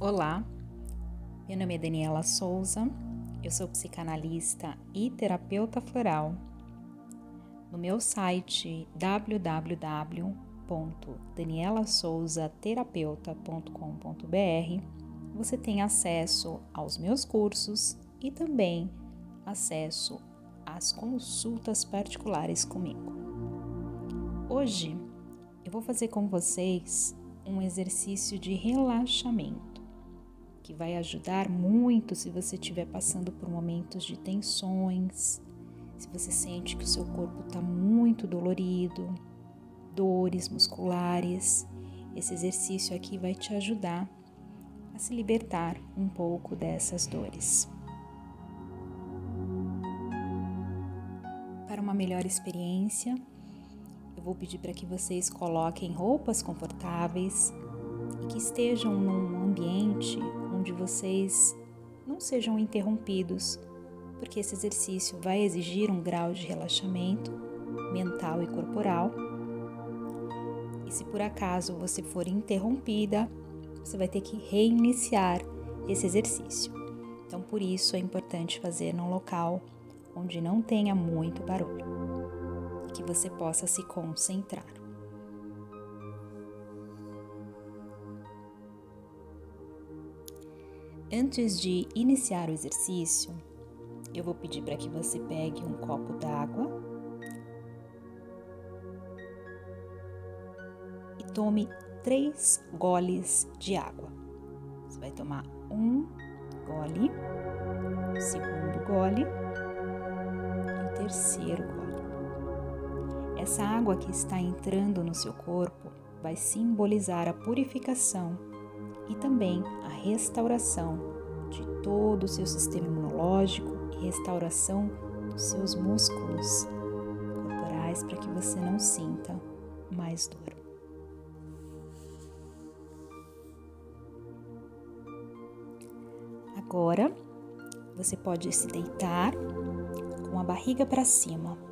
Olá, meu nome é Daniela Souza, eu sou psicanalista e terapeuta floral. No meu site www.danielasouzaterapeuta.com.br você tem acesso aos meus cursos e também acesso às consultas particulares comigo. Hoje eu vou fazer com vocês um exercício de relaxamento que vai ajudar muito se você estiver passando por momentos de tensões, se você sente que o seu corpo está muito dolorido, dores musculares. Esse exercício aqui vai te ajudar a se libertar um pouco dessas dores. Para uma melhor experiência, eu vou pedir para que vocês coloquem roupas confortáveis e que estejam num ambiente vocês não sejam interrompidos, porque esse exercício vai exigir um grau de relaxamento mental e corporal. E se por acaso você for interrompida, você vai ter que reiniciar esse exercício. Então, por isso é importante fazer num local onde não tenha muito barulho, que você possa se concentrar. Antes de iniciar o exercício, eu vou pedir para que você pegue um copo d'água e tome três goles de água. Você vai tomar um gole, o segundo gole e o terceiro gole. Essa água que está entrando no seu corpo vai simbolizar a purificação e também a restauração de todo o seu sistema imunológico e restauração dos seus músculos corporais para que você não sinta mais dor. Agora você pode se deitar com a barriga para cima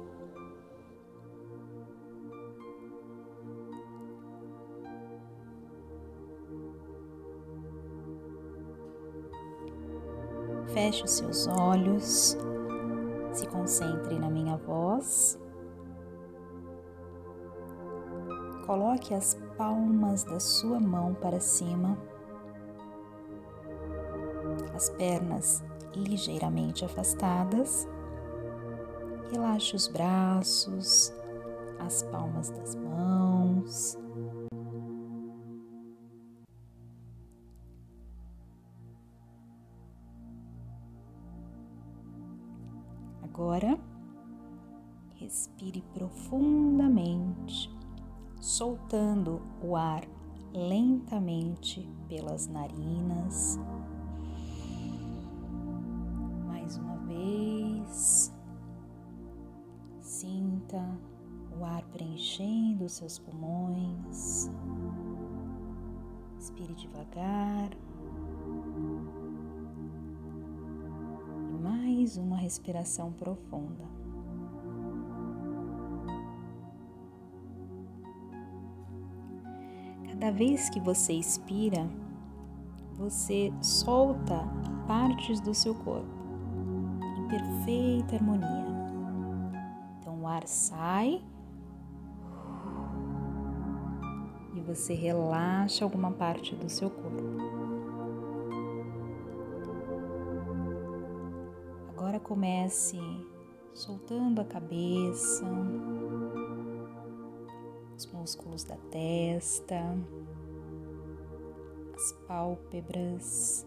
Feche os seus olhos, se concentre na minha voz. Coloque as palmas da sua mão para cima, as pernas ligeiramente afastadas. Relaxe os braços, as palmas das mãos. Agora, respire profundamente, soltando o ar lentamente pelas narinas. Mais uma vez, sinta o ar preenchendo os seus pulmões. Respire devagar. Mais uma respiração profunda. Cada vez que você expira, você solta partes do seu corpo em perfeita harmonia. Então o ar sai e você relaxa alguma parte do seu corpo. Comece soltando a cabeça, os músculos da testa, as pálpebras.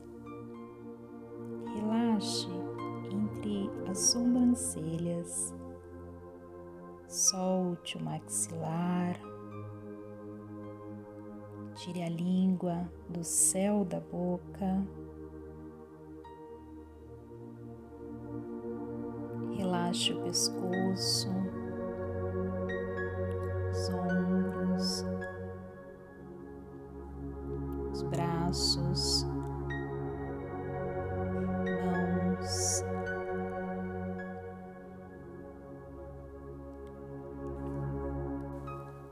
Relaxe entre as sobrancelhas. Solte o maxilar. Tire a língua do céu da boca. Relaxe o pescoço, os ombros, os braços, mãos.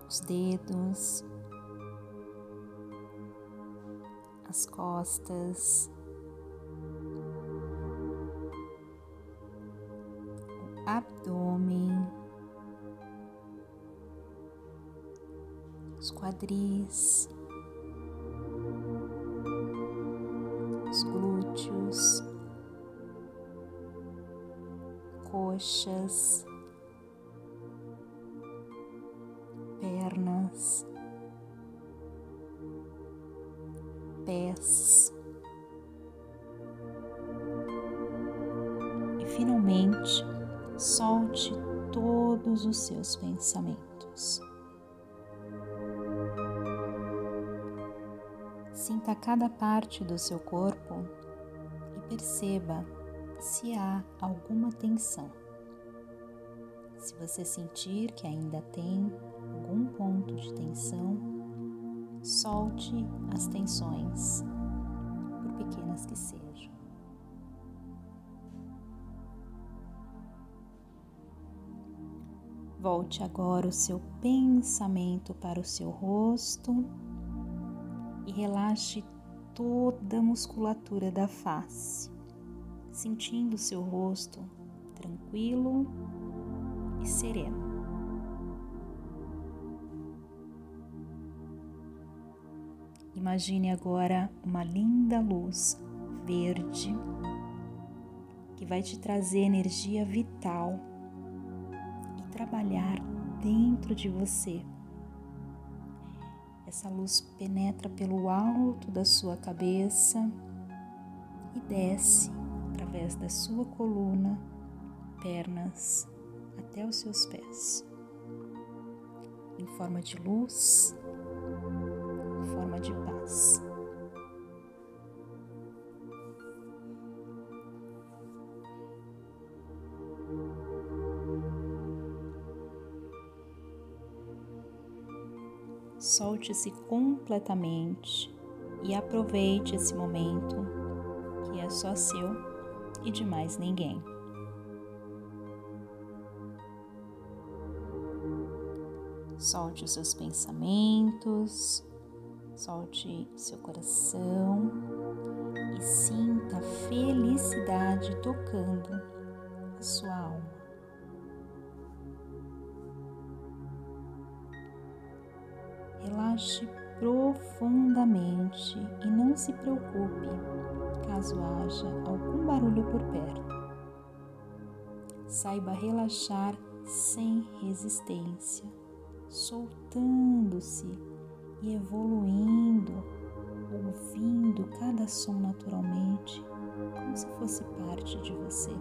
Os dedos, as as costas, abdômen, os quadris, os glúteos, coxas, pernas, pés. Finalmente, solte todos os seus pensamentos. Sinta cada parte do seu corpo e perceba se há alguma tensão. Se você sentir que ainda tem algum ponto de tensão, solte as tensões, por pequenas que sejam. Volte agora o seu pensamento para o seu rosto e relaxe toda a musculatura da face, sentindo seu rosto tranquilo e sereno. Imagine agora uma linda luz verde que vai te trazer energia vital trabalhar dentro de você. Essa luz penetra pelo alto da sua cabeça e desce através da sua coluna, pernas até os seus pés, em forma de luz forma de paz. Solte-se completamente e aproveite esse momento que é só seu e de mais ninguém. Solte os seus pensamentos, Solte seu coração e sinta a felicidade tocando a sua alma. Relaxe profundamente e não se preocupe caso haja algum barulho por perto. Saiba relaxar sem resistência, soltando-se e evoluindo, ouvindo cada som naturalmente, como se fosse parte de você.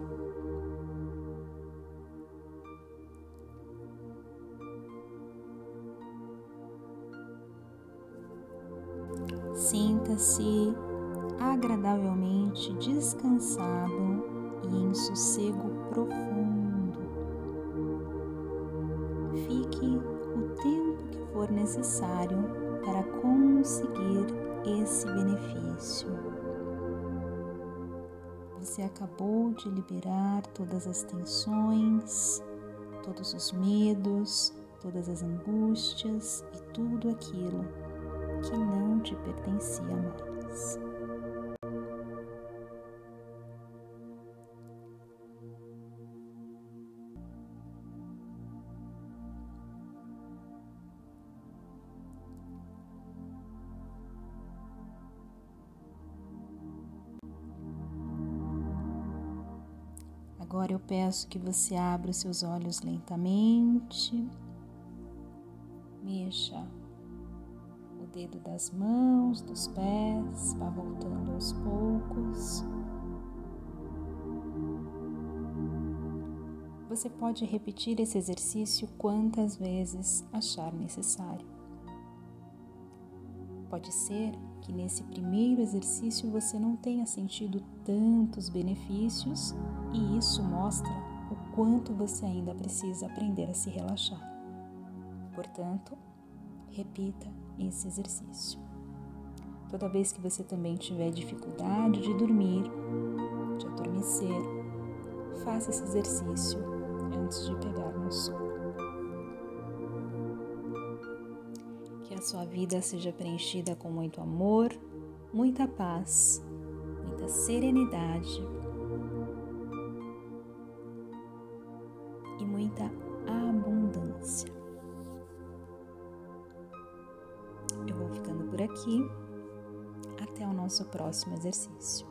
Sinta-se agradavelmente descansado e em sossego profundo. Fique o tempo que for necessário para conseguir esse benefício. Você acabou de liberar todas as tensões, todos os medos, todas as angústias e tudo aquilo que não te pertencia mais. Agora eu peço que você abra os seus olhos lentamente, mexa dedo das mãos, dos pés, vá voltando aos poucos. Você pode repetir esse exercício quantas vezes achar necessário. Pode ser que nesse primeiro exercício você não tenha sentido tantos benefícios e isso mostra o quanto você ainda precisa aprender a se relaxar. Portanto, repita esse exercício. Toda vez que você também tiver dificuldade de dormir, de adormecer, faça esse exercício antes de pegar no sono. Que a sua vida seja preenchida com muito amor, muita paz, muita serenidade aqui. Até o nosso próximo exercício.